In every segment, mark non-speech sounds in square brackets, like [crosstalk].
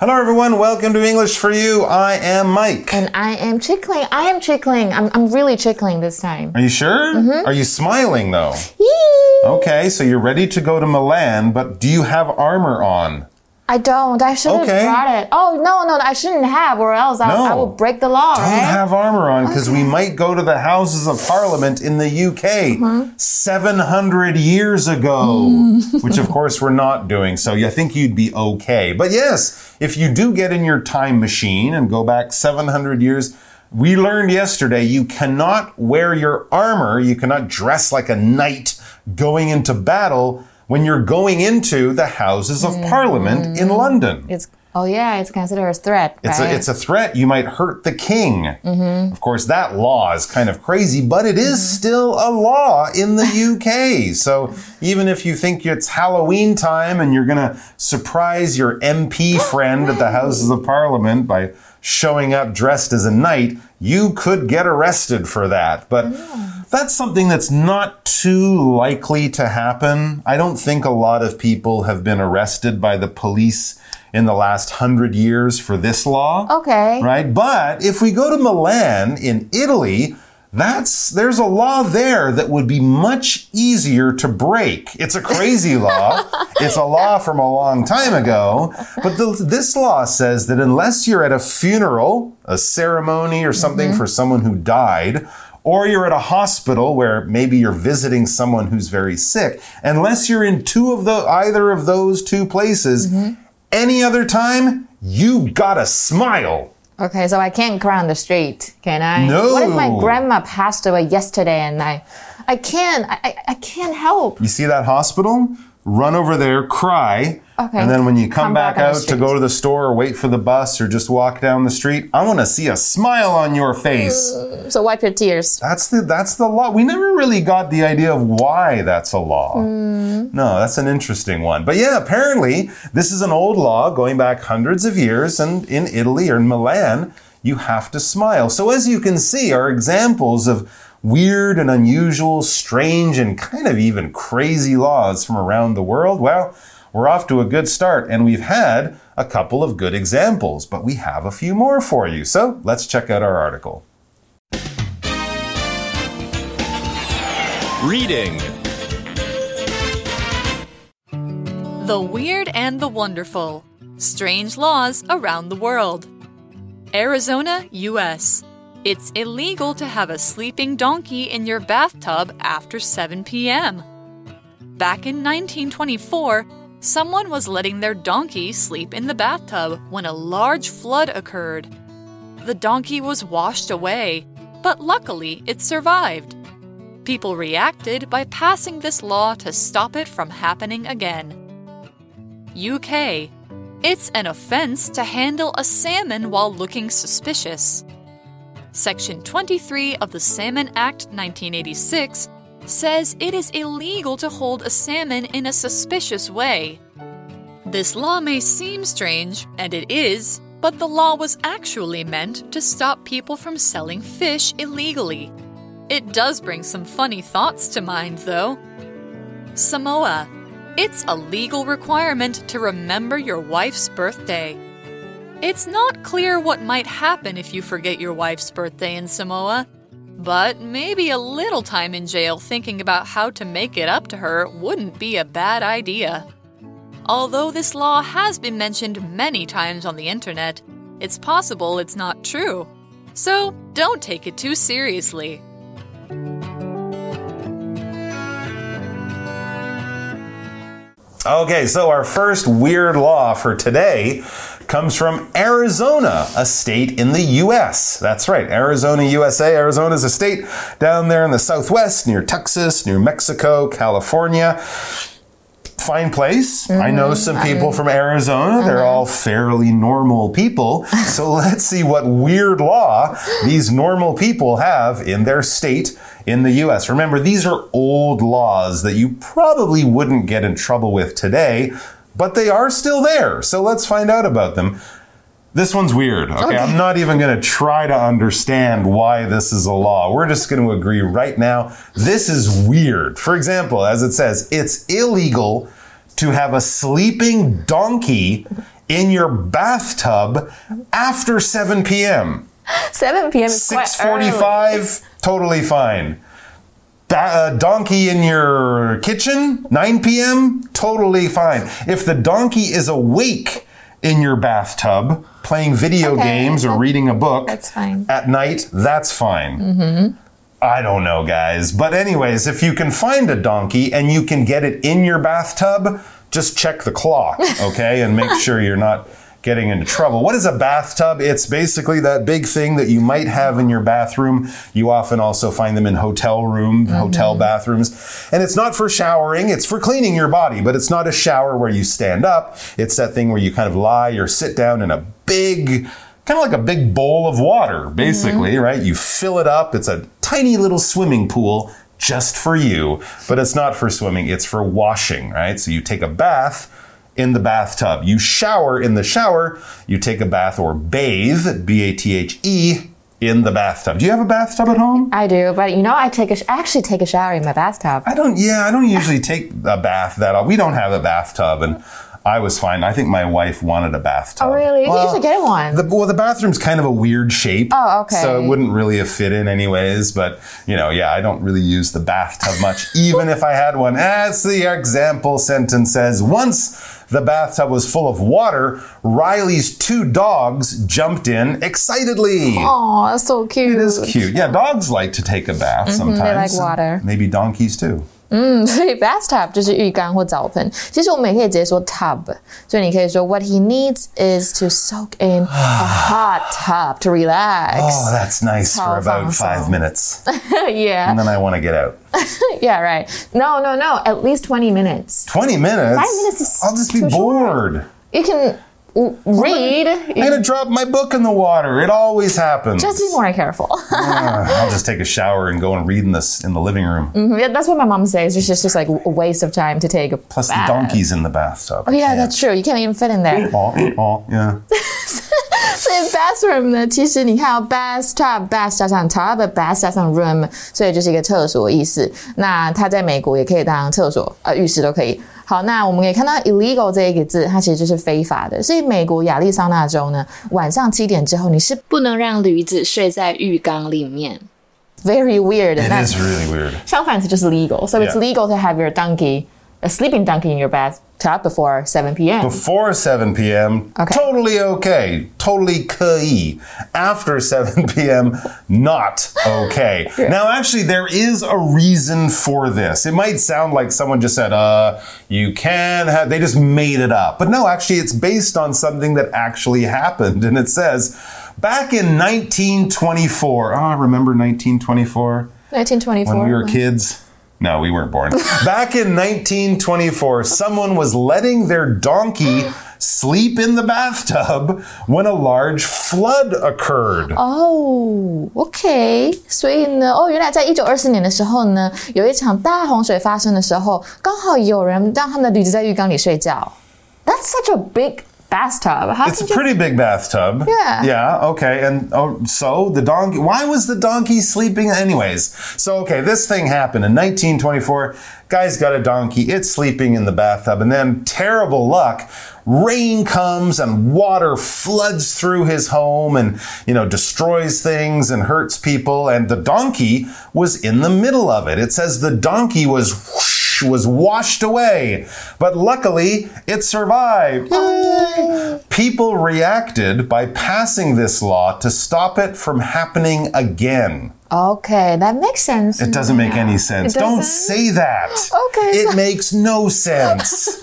Hello, everyone. Welcome to English for You. I am Mike. And I am chickling. I am chickling. I'm, I'm really chickling this time. Are you sure? Mm-hmm. Are you smiling though? Yee! Okay, so you're ready to go to Milan, but do you have armor on? I don't. I should have Okay. brought it. Oh, no, no, I shouldn't have, or else I, I will break the law, Don't right? have armor on because we might go to the Houses of Parliament in the UK Uh-huh. 700 years ago, which of course we're not doing. So I think you'd be okay. But yes, if you do get in your time machine and go back 700 years, we learned yesterday you cannot wear your armor, you cannot dress like a knight going into battle when you're going into the Houses of Parliament in mm-hmm. London. it's oh yeah, it's considered a threat, It's right? a, it's a threat. You might hurt the king. Mm-hmm. Of course, that law is kind of crazy, but it is mm-hmm. still a law in the [laughs] UK. So even if you think it's Halloween time and you're going to surprise your MP friend at the [laughs] Houses of Parliament by showing up dressed as a knight, you could get arrested for that. But that's something that's not too likely to happen. I don't think a lot of people have been arrested by the police in the last hundred years for this law. okay. Right? But if we go to Milan in Italy, that's there's a law there that would be much easier to break. It's a crazy law. [laughs] It's a law from a long time ago, but the, this law says that unless you're at a funeral, a ceremony or something mm-hmm. for someone who died, or you're at a hospital where maybe you're visiting someone who's very sick, unless you're in two of the either of those two places, mm-hmm. any other time, you gotta smile. Okay, so I can't cry on the street, can I? No. What if my grandma passed away yesterday and I, I can't, I, I- I can't help. You see that hospital? Run over there, cry, Okay. and then when you come, Come back, back out to go to the store or wait for the bus or just walk down the street, I want to see a smile on your face. So wipe your tears. That's the that's the law. We never really got the idea of why that's a law. Hmm. No, that's an interesting one. But yeah, apparently this is an old law going back hundreds of years, and in Italy or in Milan, you have to smile. So as you can see, are examples of weird and unusual, strange, and kind of even crazy laws from around the world. Well, we're off to a good start, and we've had a couple of good examples, but we have a few more for you. So let's check out our article. Reading. The Weird and the Wonderful Strange Laws Around the World. Arizona, U.S. It's illegal to have a sleeping donkey in your bathtub after 7 p.m. Back in 1924, someone was letting their donkey sleep in the bathtub when a large flood occurred. The donkey was washed away, but luckily it survived. People reacted by passing this law to stop it from happening again. UK. It's an offense to handle a salmon while looking suspicious. Section 23 of the Salmon Act 1986 says it is illegal to hold a salmon in a suspicious way. This law may seem strange, and it is, but the law was actually meant to stop people from selling fish illegally. It does bring some funny thoughts to mind, though. Samoa. It's a legal requirement to remember your wife's birthday. It's not clear what might happen if you forget your wife's birthday in Samoa, but maybe a little time in jail thinking about how to make it up to her wouldn't be a bad idea. Although this law has been mentioned many times on the internet, it's possible it's not true. So don't take it too seriously. Okay, so our first weird law for today comes from Arizona, a state in the US. That's right, Arizona, USA. Arizona is a state down there in the southwest near Texas, near Mexico, California. Fine place. I know mm-hmm. some people from Arizona. They're uh-huh. all fairly normal people. [laughs] So let's see what weird law these normal people have in their state in the US. Remember, these are old laws that you probably wouldn't get in trouble with today, but they are still there. So let's find out about them. This one's weird. Okay, I'm not even going to try to understand why this is a law. We're just going to agree right now. This is weird. For example, as it says, it's illegal to have a sleeping donkey in your bathtub after 7 p.m. [gasps] 7 p.m. is quite 6:45 totally fine. Ba- a uh, donkey in your kitchen 9 p.m. totally fine. If the donkey is awake in your bathtub playing video Okay, games or reading a book that's fine. at night, that's fine. Mm-hmm. I don't know, guys. But, anyways, if you can find a donkey and you can get it in your bathtub, just check the clock, okay? and make [laughs] sure you're not getting into trouble. What is a bathtub? It's basically that big thing that you might have in your bathroom. You often also find them in hotel room, mm-hmm. hotel bathrooms. And it's not for showering, it's for cleaning your body, but it's not a shower where you stand up. It's that thing where you kind of lie or sit down in a big kind of like a big bowl of water, mm-hmm. basically, right? You fill it up. It's a tiny little swimming pool just for you, but it's not for swimming, it's for washing, right? So you take a bath in the bathtub. You shower in the shower, you take a bath or bathe, B A T H E, in the bathtub. Do you have a bathtub at home? I do, but you know, I take a sh- actually take a shower in my bathtub. I don't, yeah, I don't usually take a bath that often. We don't have a bathtub, and I was fine. I think my wife wanted a bathtub. Oh, really? You Well, should get one. The, well, the bathroom's kind of a weird shape. Oh, okay. So it wouldn't really have fit in anyways. But, you know, yeah, I don't really use the bathtub much, [laughs] even if I had one. As the example sentence says, once the bathtub was full of water, Riley's two dogs jumped in excitedly. oh, that's so cute. It is cute. Yeah, dogs like to take a bath sometimes. Mm-hmm, like water. Maybe donkeys too. 所以 bathtub 就是浴缸或澡盆。其实我们也可以直接说 tub，所以你可以说 what he needs is to soak in a hot tub to relax. Oh, that's nice for How about fun. five minutes. [laughs] yeah, And then I want to get out. [laughs] yeah, right. No, no, no. At least 20 minutes. 20 minutes? Five minutes is I'll just be too short. bored. You can w- read. I'm going to drop my book in the water. It always happens. Just be more careful. Ah, [laughs] I'll just take a shower and go and read in this in the living room. Yeah, That's what my mom says. It's just, just like a waste of time to take a Plus, the bath. donkey's in the bathtub. Oh, yeah, that's true. You can't even fit in there. Oh, oh, [laughs] yeah. 所以 bathroom 呢，其实你看到 bathtub bath 加上 tub，bath 加上 room，所以就是一个厕所的意思。那它在美国也可以当厕所，呃，浴室都可以。 好，那我们可以看到 illegal 这一个字，它其实就是非法的。所以美国亚利桑那州呢，晚上七点之后你是不能让驴子睡在浴缸里面。very weird。It 那 is really weird. 相反词就是 legal。So it's legal to have your donkey, a sleeping donkey in your bathtub before 7 p.m. Before 7 p.m., Okay. totally okay. Totally 可以. After [laughs] 7 p.m., not okay. Now, actually, there is a reason for this. It might sound like someone just said, uh, you can have, they just made it up. But no, actually, it's based on something that actually happened. And it says, back in 1924, oh, I remember 1924 1924. when we were kids. No, we weren't born. [laughs] Back in 1924, someone was letting their donkey sleep in the bathtub when a large flood occurred. 哦、o k 所以呢，哦，原来在一九二四年的时候呢，有一场大洪水发生的时候，刚好有人让他们的驴子在浴缸里睡觉。That's such a big bathtub. How It's a pretty big bathtub. Yeah. Yeah, okay. And oh, so the donkey, why was the donkey sleeping anyways? So, okay, this thing happened in 1924. Guy's got a donkey, it's sleeping in the bathtub. And then, terrible luck, rain comes and water floods through his home and, you know, destroys things and hurts people. And the donkey was in the middle of it. It says the donkey was whoosh, was washed away, but luckily it survived. People reacted by passing this law to stop it from happening again. Okay, that makes sense. It doesn't make any sense. Don't say that. Okay, It so- makes no sense. [laughs]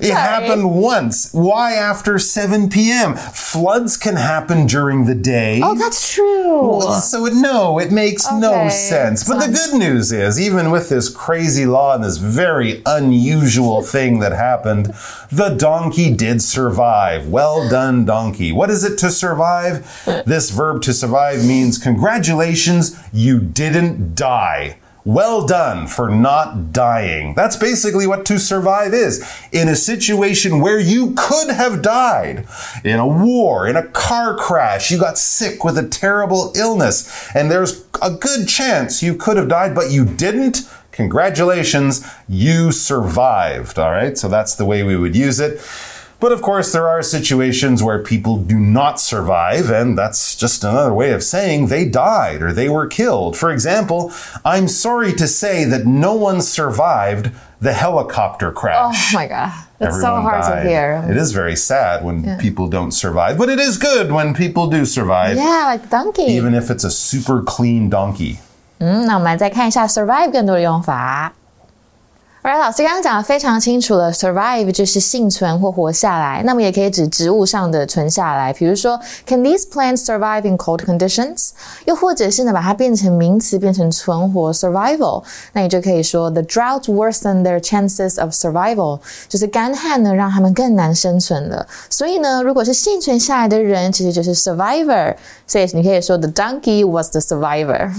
it happened once. Why after 7 p.m.? Floods can happen during the day. Oh, that's true. So it, no, it makes no sense. But the good news is, even with this crazy law and this very unusual thing that happened, the donkey did survive. Well done, donkey. What is it to survive? This verb to survive means congratulations, you didn't die. Well done for not dying. That's basically what to survive is. In a situation where you could have died, in a war, in a car crash, you got sick with a terrible illness, and there's a good chance you could have died, but you didn't. Congratulations, you survived. All right, so that's the way we would use it. But of course, there are situations where people do not survive, and that's just another way of saying they died or they were killed. For example, I'm sorry to say that no one survived the helicopter Oh crash. my god, that's so Everyone hard died. to hear. It is very sad when people don't survive, but it is good when people do survive, Yeah, like donkey. even if it's a super clean donkey. 嗯，那我们来再看一下 survive 更多的用法。 Alright，老师刚刚讲的非常清楚了，survive 就是幸存或活下来，那么也可以指植物上的存下来，比如说，Can these plants survive in cold conditions？又或者是呢，把它变成名词，变成存活 survival，那你就可以说 The drought worsened their chances of survival，就是干旱呢让他们更难生存了。所以呢，如果是幸存下来的人，其实就是 survivor，所以你可以说 The donkey was the survivor。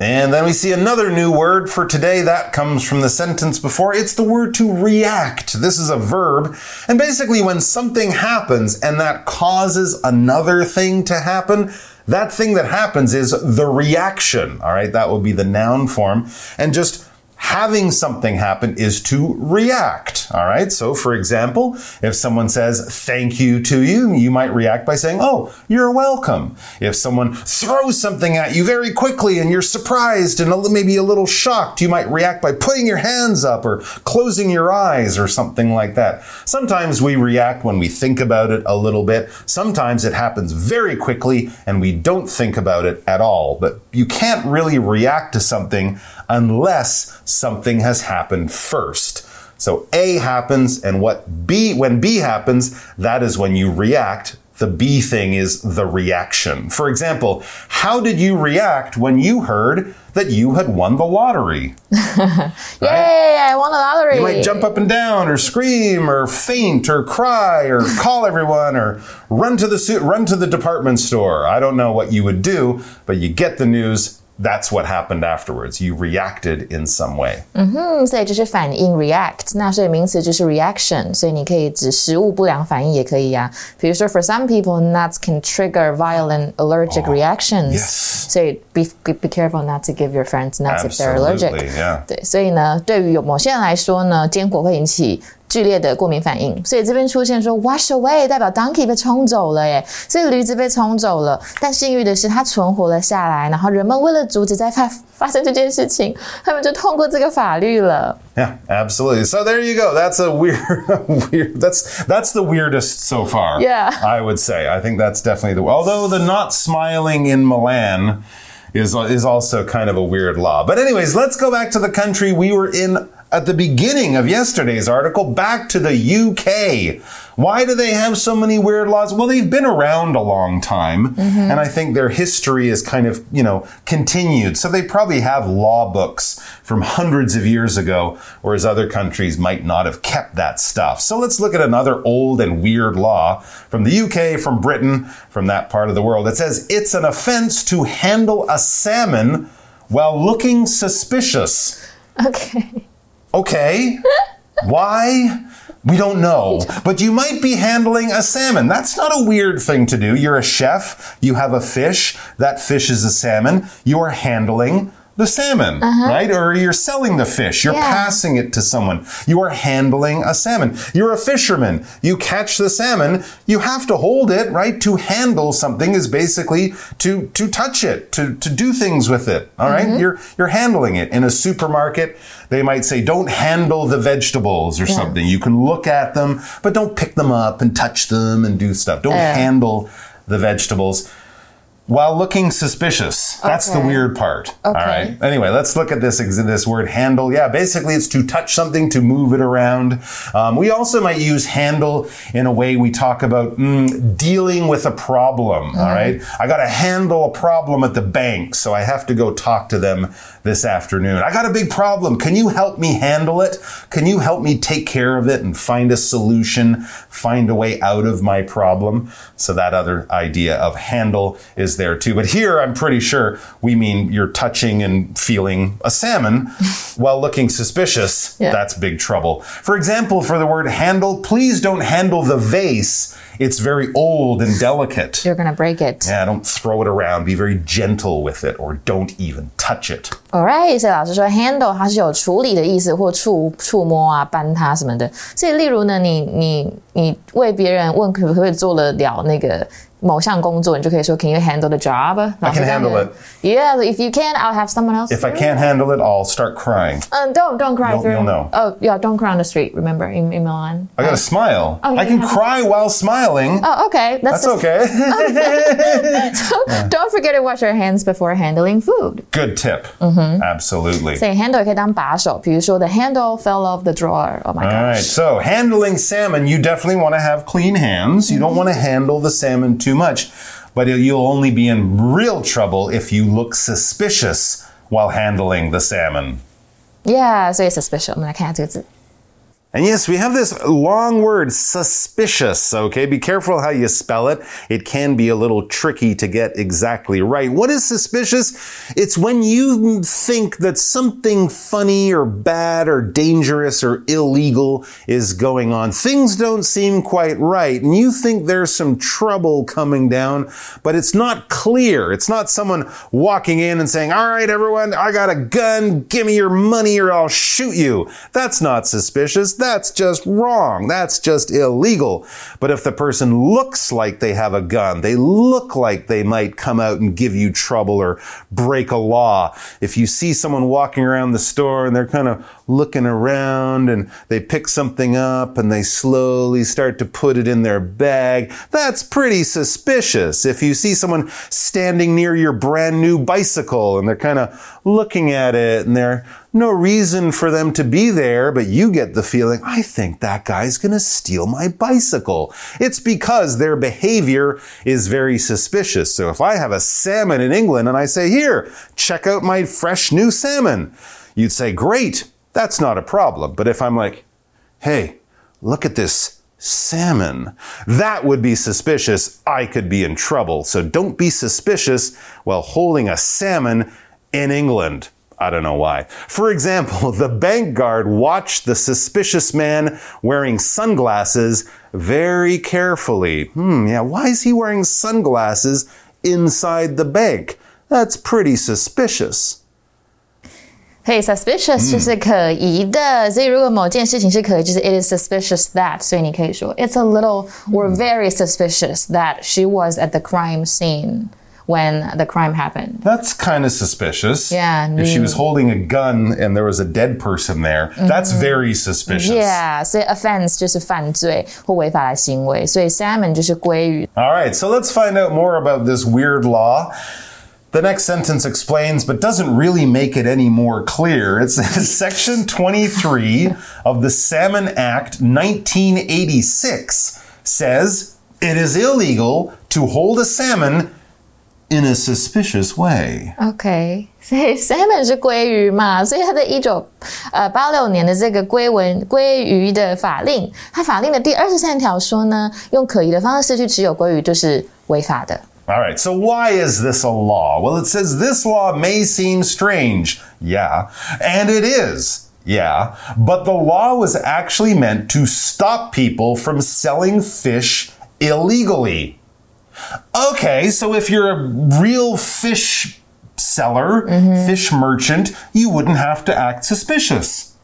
And then we see another new word for today that comes from the sentence before. It's the word to react. This is a verb. And basically, when something happens and that causes another thing to happen, that thing that happens is the reaction. All right. That would be the noun form. And just having something happen is to react. All right. So, for example, if someone says thank you to you, you might react by saying, Oh, you're welcome. If someone throws something at you very quickly and you're surprised and maybe a little shocked, you might react by putting your hands up or closing your eyes or something like that. Sometimes we react when we think about it a little bit. Sometimes it happens very quickly and we don't think about it at all. But you can't really react to something unless something has happened first. So A happens and what B when B happens, that is when you react. The B thing is the reaction. For example, how did you react when you heard that you had won the lottery? [laughs] Yay! I won the lottery. You might jump up and down, or scream, or faint, or cry, or [laughs] call everyone, or run to the run to the department store. I don't know what you would do, but you get the news That's what happened afterwards. You reacted in some way. 嗯，所以就是反应 react，那所以名词就是 reaction，所以你可以指食物不良反应也可以呀、比如说，for some people nuts can trigger violent allergic reactions，、 yes 所以 be, be be careful not to give your friends nuts if they're allergic。 Absolutely, yeah. 对，所以呢，对于有某些人来说呢，坚果会引起 剧烈的过敏反应，所以这边出现说 wash away 代表 donkey 被冲走了耶，所以驴子被冲走了，但幸运的是它存活了下来，然后人们为了阻止再发发生这件事情，他们就通过这个法律了。 Yeah, absolutely. So there you go. That's a weird, [laughs] weird. That's that's the weirdest so far. Yeah. I would say. I think that's definitely the. Although the not smiling in Milan is is also kind of a weird law. But anyways, let's go back to the country we were in at the beginning of yesterday's article. Back to the UK. Why do they have so many weird laws? Well, they've been around a long time, mm-hmm. and I think their history is kind of you know continued. So they probably have law books from hundreds of years ago, whereas other countries might not have kept that stuff. So let's look at another old and weird law from the UK, from Britain, from that part of the world. It says it's an offense to handle a salmon while looking suspicious. OK，Okay. Why? We don't know. But you might be handling a salmon. That's not a weird thing to do. You're a chef. You have a fish. That fish is a salmon. You're handling the salmon, uh-huh. right? Or you're selling the fish. You're Yeah. passing it to someone. You are handling a salmon. You're a fisherman. You catch the salmon. You have to hold it, right? To handle something is basically to to touch it, to to do things with it. All right? Mm-hmm. You're you're handling it in a supermarket. They might say, "Don't handle the vegetables" or something. You can look at them, but don't pick them up and touch them and do stuff. Don't Yeah. handle the vegetables while looking suspicious. That's the weird part. All Okay. right. Anyway, let's look at this this word handle. Yeah, basically it's to touch something, to move it around. Um, we also might use handle in a way we talk about mm, dealing with a problem. All right. I got to handle a problem at the bank, so I have to go talk to them this afternoon. I got a big problem. Can you help me handle it? Can you help me take care of it and find a solution, find a way out of my problem? So that other idea of handle is there too. But here, I'm pretty sure we mean you're touching and feeling a salmon [laughs] while looking suspicious. Yeah. That's big trouble. For example, for the word handle, please don't handle the vase. It's very old and delicate. you're gonna break it。 Yeah, don't throw it around. Be very gentle with it or don't even touch it. Alright，所以老师说 handle 它是有处理的意思，或触触摸啊、搬它什么的。所以例如呢，你你你为别人问可不可以做得了那个某项工作，你就可以说 Can you handle the job？ I can handle it. Yeah, if you can, I'll have someone else. If I do it. can't handle it, I'll start crying. Um, don't don't cry You'll- through. you'll know. Oh yeah, don't cry on the street. Remember in, in Milan. I gotta smile. Oh, I you can have- cry while smiling. Oh, okay. That's, That's okay. [laughs] [laughs] Don't forget to wash your hands before handling food. Good tip. Mm-hmm. Absolutely. 所以 handle 也可以当把手，比如说 the handle fell off the drawer. Oh my All right, gosh. so handling salmon, you definitely want to have clean hands. You don't want to handle the salmon too much, but you'll only be in real trouble if you look suspicious while handling the salmon. Yeah，所以 suspicious，我们来看一下这个字。 And yes, we have this long word, suspicious, okay? Be careful how you spell it. It can be a little tricky to get exactly right. What is suspicious? It's when you think that something funny or bad or dangerous or illegal is going on. Things don't seem quite right, and you think there's some trouble coming down, but it's not clear. It's not someone walking in and saying, All right, everyone, I got a gun. Give me your money or I'll shoot you. That's not suspicious. That's just wrong. That's just illegal. But if the person looks like they have a gun, they look like they might come out and give you trouble or break a law. If you see someone walking around the store and they're kind of looking around and they pick something up and they slowly start to put it in their bag, that's pretty suspicious. If you see someone standing near your brand new bicycle and they're kind of looking at it and they're no reason for them to be there, but you get the feeling, I think that guy's going to steal my bicycle. It's because their behavior is very suspicious. So if I have a salmon in England and I say, here, check out my fresh new salmon, you'd say, great, that's not a problem. But if I'm like, hey, look at this salmon, that would be suspicious. I could be in trouble. So don't be suspicious while holding a salmon in England. I don't know why. For example, the [laughs] bank guard watched the suspicious man wearing sunglasses very carefully. Hmm, yeah, why is he wearing sunglasses inside the bank? That's pretty suspicious. 嘿、s u s p i c i o u s 就是可疑的，所以如果某件事情是可疑，就是 it is suspicious that，所以你可以说 it's a little or very suspicious that she was at the crime scene when the crime happened. That's kind of suspicious. Yeah, If she was mm. holding a gun and there was a dead person there, that's very suspicious. Yeah，所以 offense 就是犯罪或违法的行为，所以 salmon 就是鲑鱼。 All right, so let's find out more about this weird law. The next sentence explains, but doesn't really make it any more clear. It says [laughs] Section 23 of the Salmon Act 1986 says it is illegal to hold a salmon in a suspicious way. OK，所以 salmon 是鲑鱼嘛，所以它的一九呃八六年的这个鲑文鲑鱼的法令，它法令的第二十三条说呢，用可疑的方式去持有鲑鱼就是违法的。 All right, so why is this a law? Well, it says this law may seem strange. Yeah. And it is. Yeah. But the law was actually meant to stop people from selling fish illegally. Okay, so if you're a real fish seller, mm-hmm. fish merchant, you wouldn't have to act suspicious.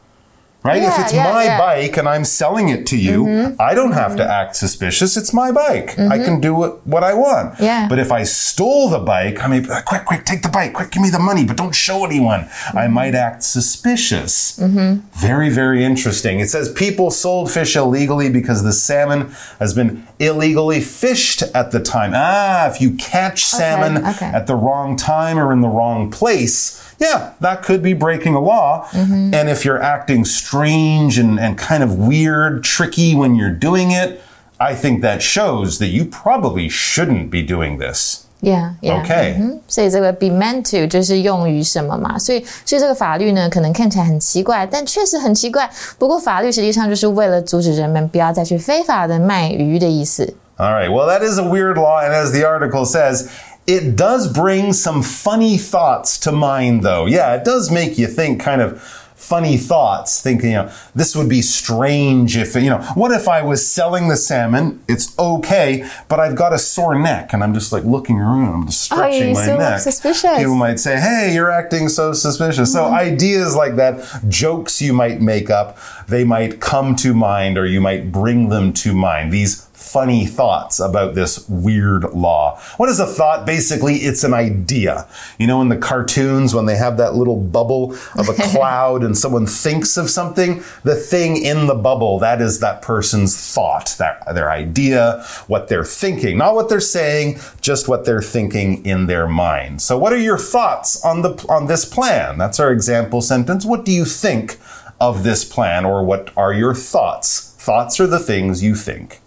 Right? if it's yeah, my yeah. bike and I'm selling it to you, mm-hmm. I don't have to mm-hmm. act suspicious. It's my bike. I mm-hmm. can do what, what I want. Yeah. But if I stole the bike, I mean, quick, quick, take the bike, quick, give me the money, but don't show anyone. I might act suspicious. Very, very interesting. It says people sold fish illegally because the salmon has been illegally fished at the time. Ah, if you catch salmon okay. at the wrong time or in the wrong place, yeah, that could be breaking a law. And if you're acting strange and, and kind of weird, tricky when you're doing it, I think that shows that you probably shouldn't be doing this. Yeah, yeah. Okay. 嗯哼所以这个 be meant to 就是用于什么嘛？所以，所以这个法律呢，可能看起来很奇怪，但确实很奇怪。不过，法律实际上就是为了阻止人们不要再去非法的卖鱼的意思。 All right. Well, that is a weird law. And as the article says, it does bring some funny thoughts to mind, though. Yeah, it does make you think kind of funny thoughts, thinking, you know, this would be strange if, you know, what if I was selling the salmon? It's okay, but I've got a sore neck and I'm just like looking around, I'm just Oh, stretching you my look neck. suspicious. People might say, hey, you're acting so suspicious. So Mm-hmm. ideas like that, jokes you might make up, they might come to mind or you might bring them to mind. These funny thoughts about this weird law. What is a thought? Basically, it's an idea. You know, in the cartoons, when they have that little bubble of a [laughs] cloud and someone thinks of something, the thing in the bubble, that is that person's thought, that, their idea, what they're thinking, not what they're saying, just what they're thinking in their mind. So, what are your thoughts on the on this plan? That's our example sentence. What do you think of this plan, or what are your thoughts? Thoughts are the things you think.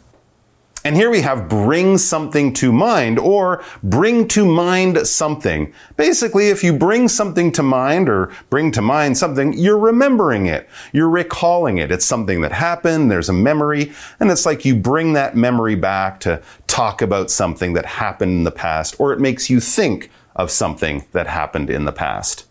And here we have bring something to mind or bring to mind something. Basically, if you bring something to mind or bring to mind something, you're remembering it. You're recalling it. It's something that happened. There's a memory. And it's like you bring that memory back to talk about something that happened in the past, or it makes you think of something that happened in the past.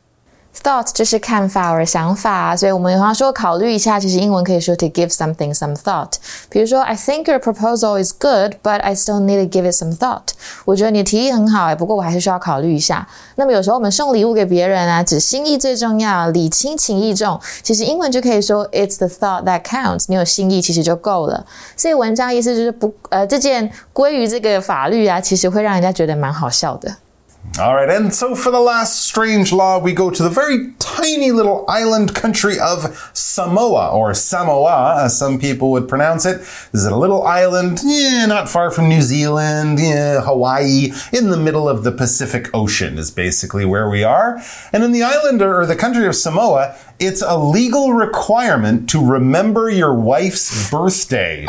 Thought 就是看法或者想法，所以我们有话说考虑一下，其实英文可以说 to give something some thought。比如说，I think your proposal is good, but I still need to give it some thought。我觉得你的提议很好，哎，不过我还是需要考虑一下。那么有时候我们送礼物给别人啊，只心意最重要，礼轻情意重。其实英文就可以说 It's the thought that counts。你有心意其实就够了。所以文章意思就是不呃，这件归于这个法律啊，其实会让人家觉得蛮好笑的。All right, and so for the last strange law, we go to the very tiny little island country of Samoa, or Samoa, as some people would pronounce it. This is a little island, yeah, not far from New Zealand, yeah, Hawaii, in the middle of the Pacific Ocean, is basically where we are. And in the island or the country of Samoa, it's a legal requirement to remember your wife's birthday.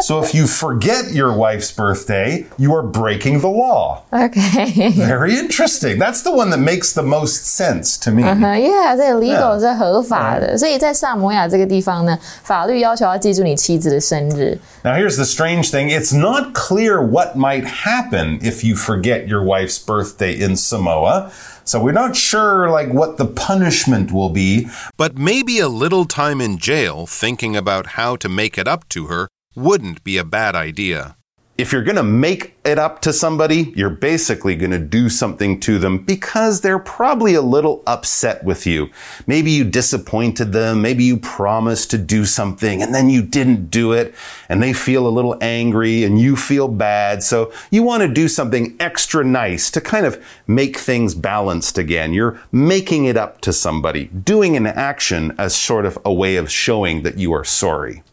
so if you forget your wife's birthday, you are breaking the law. OK。 Very interesting. That's the one that makes the most sense to me. 嗯，Yeah，这个 legal Yeah 是合法的，所以在萨摩亚这个地方呢，法律要求要记住你妻子的生日。 Now, here's the strange thing it's not clear what might happen if you forget your wife's birthday in Samoa. So we're not sure like what the punishment will be, But maybe a little time in jail thinking about how to make it up to her wouldn't be a bad idea. If you're going to make it up to somebody, you're basically going to do something to them because they're probably a little upset with you. Maybe you disappointed them. Maybe you promised to do something and then you didn't do it and they feel a little angry and you feel bad. So you want to do something extra nice to kind of make things balanced again. You're making it up to somebody, doing an action as sort of a way of showing that you are sorry.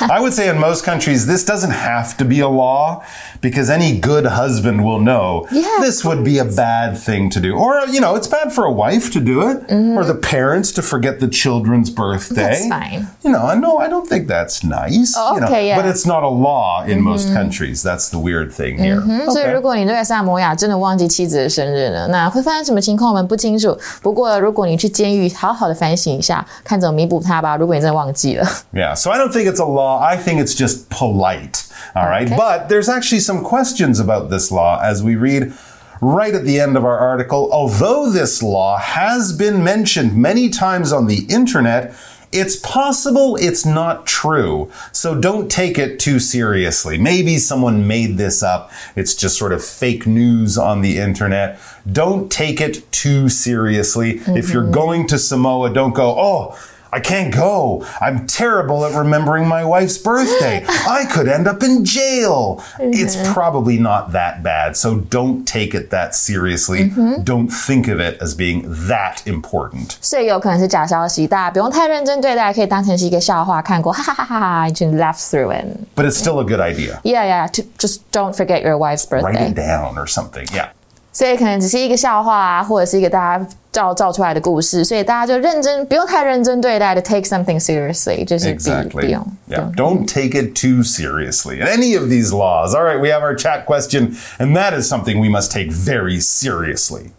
I [laughs] would say in most countries, this doesn't have to be a law because any good husband will know Yeah, this would be a bad thing to do. Or, you know, it's bad for a wife to do it or the parents to forget the children's birthday. That's fine. You know, I know, I don't think that's nice. Oh, you know, okay, yeah. But it's not a law in most countries. That's the weird thing here. 所以 Okay. 如果你在萨摩亚真的忘记妻子的生日了，那会发生什么情况我们不清楚。不过如果你去监狱好好的反省一下，看怎么弥补它吧。如果你真的忘记了。 Yeah, so I don't think it's a law. I think it's just polite. All right. Okay. But there's actually some questions about this law as we read right at the end of our article. Although this law has been mentioned many times on the internet, it's possible it's not true. So don't take it too seriously. Maybe someone made this up. It's just sort of fake news on the internet. Don't take it too seriously. If you're mm-hmm. going to Samoa, don't go, oh, I can't go. I'm terrible at remembering my wife's birthday. [laughs] I could end up in jail. It's probably not that bad. So don't take it that seriously. Don't think of it as being that important. 所以有可能是假消息，大家不用太认真对待，可以当成是一个笑话看过，哈哈哈哈哈，you can laugh through it. But it's still a good idea. Yeah, yeah. To just don't forget your wife's Write birthday. it down or something. Yeah. 所以可能只是一个笑话啊，或者是一个大家造造出来的故事，所以大家就认真，不用太认真对待的，take something seriously，就是不 Exactly. 不用。 Yeah. Don't take it too seriously. And any of these laws. All right, we have our chat question, and that is something we must take very seriously.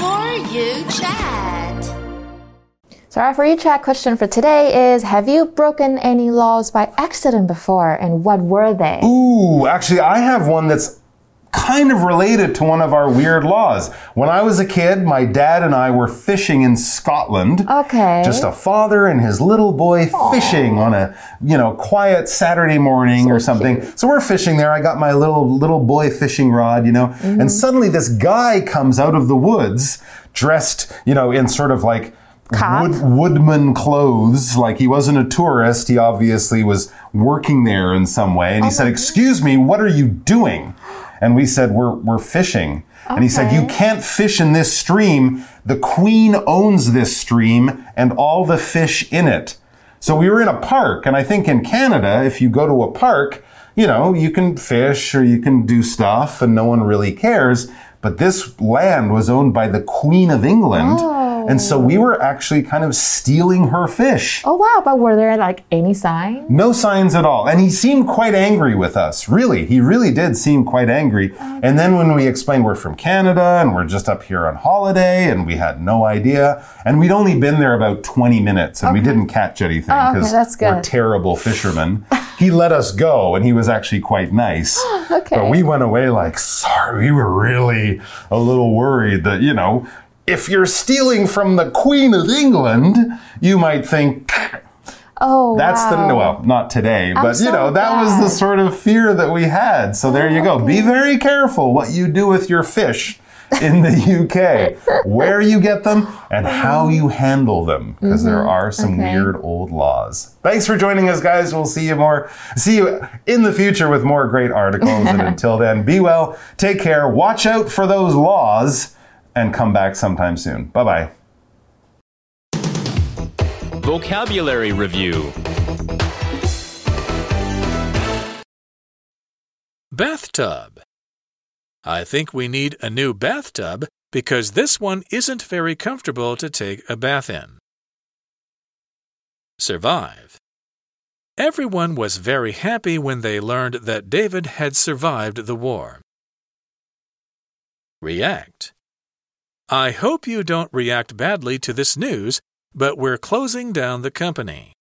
For you chat. So our for you chat question for today is: Have you broken any laws by accident before, and what were they? Ooh, actually, I have one that's kind of related to one of our weird laws. When I was a kid, my dad and I were fishing in Scotland. Okay. Just a father and his little boy fishing on a, you know, quiet Saturday morning or something. So we're fishing there. I got my little little boy fishing rod, you know. Mm-hmm. And suddenly this guy comes out of the woods dressed, you know, in sort of like? Wood, woodman clothes. Like he wasn't a tourist. He obviously was working there in some way. Oh And he said, "Excuse me, what are you doing?" And we said, "We're we're fishing." And he said, "You can't fish in this stream. The queen owns this stream and all the fish in it." So we were in a park, and I think in Canada, if you go to a park, you know, you can fish or you can do stuff and no one really cares. But this land was owned by the Queen of England. Oh. And so we were actually kind of stealing her fish. Oh wow! But were there like any signs? No signs at all. And he seemed quite angry with us. Really. He really did seem quite angry. And then when we explained we're from Canada and we're just up here on holiday and we had no idea. And we'd only been there about 20 minutes and we didn't catch anything Oh, okay, because that's we're terrible fishermen. [laughs] he let us go and he was actually quite nice. [gasps] Okay. But we went away like, sorry, we were really a little worried that, you know, if you're stealing from the Queen of England, you might think, Oh, that's the wow. well, not today, but you so know, that was the sort of fear that we had. So there you go. Be very careful what you do with your fish in the [laughs] UK, where you get them, and how you handle them, because there are some Mm-hmm. Okay. weird old laws. Thanks for joining us, guys. We'll see you more, see you in the future with more great articles. and [laughs] until then, be well, take care, watch out for those laws, and come back sometime soon. Bye bye. Vocabulary Review Bathtub. I think we need a new bathtub because this one isn't very comfortable to take a bath in. Survive. Everyone was very happy when they learned that David had survived the war. React. I hope you don't react badly to this news, but we're closing down the company.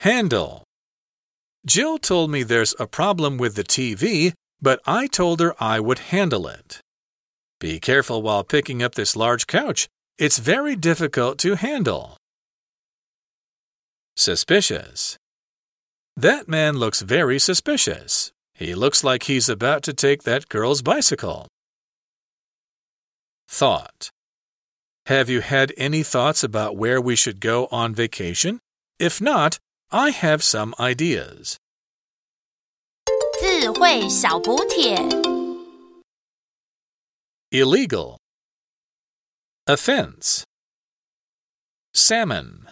Handle. Jill told me there's a problem with the TV, but I told her I would handle it. Be careful while picking up this large couch. It's very difficult to handle. Suspicious. That man looks very suspicious. He looks like he's about to take that girl's bicycle. Thought. Have you had any thoughts about where we should go on vacation? If not, I have some ideas. 智慧小补帖。 Illegal. Offense. Salmon.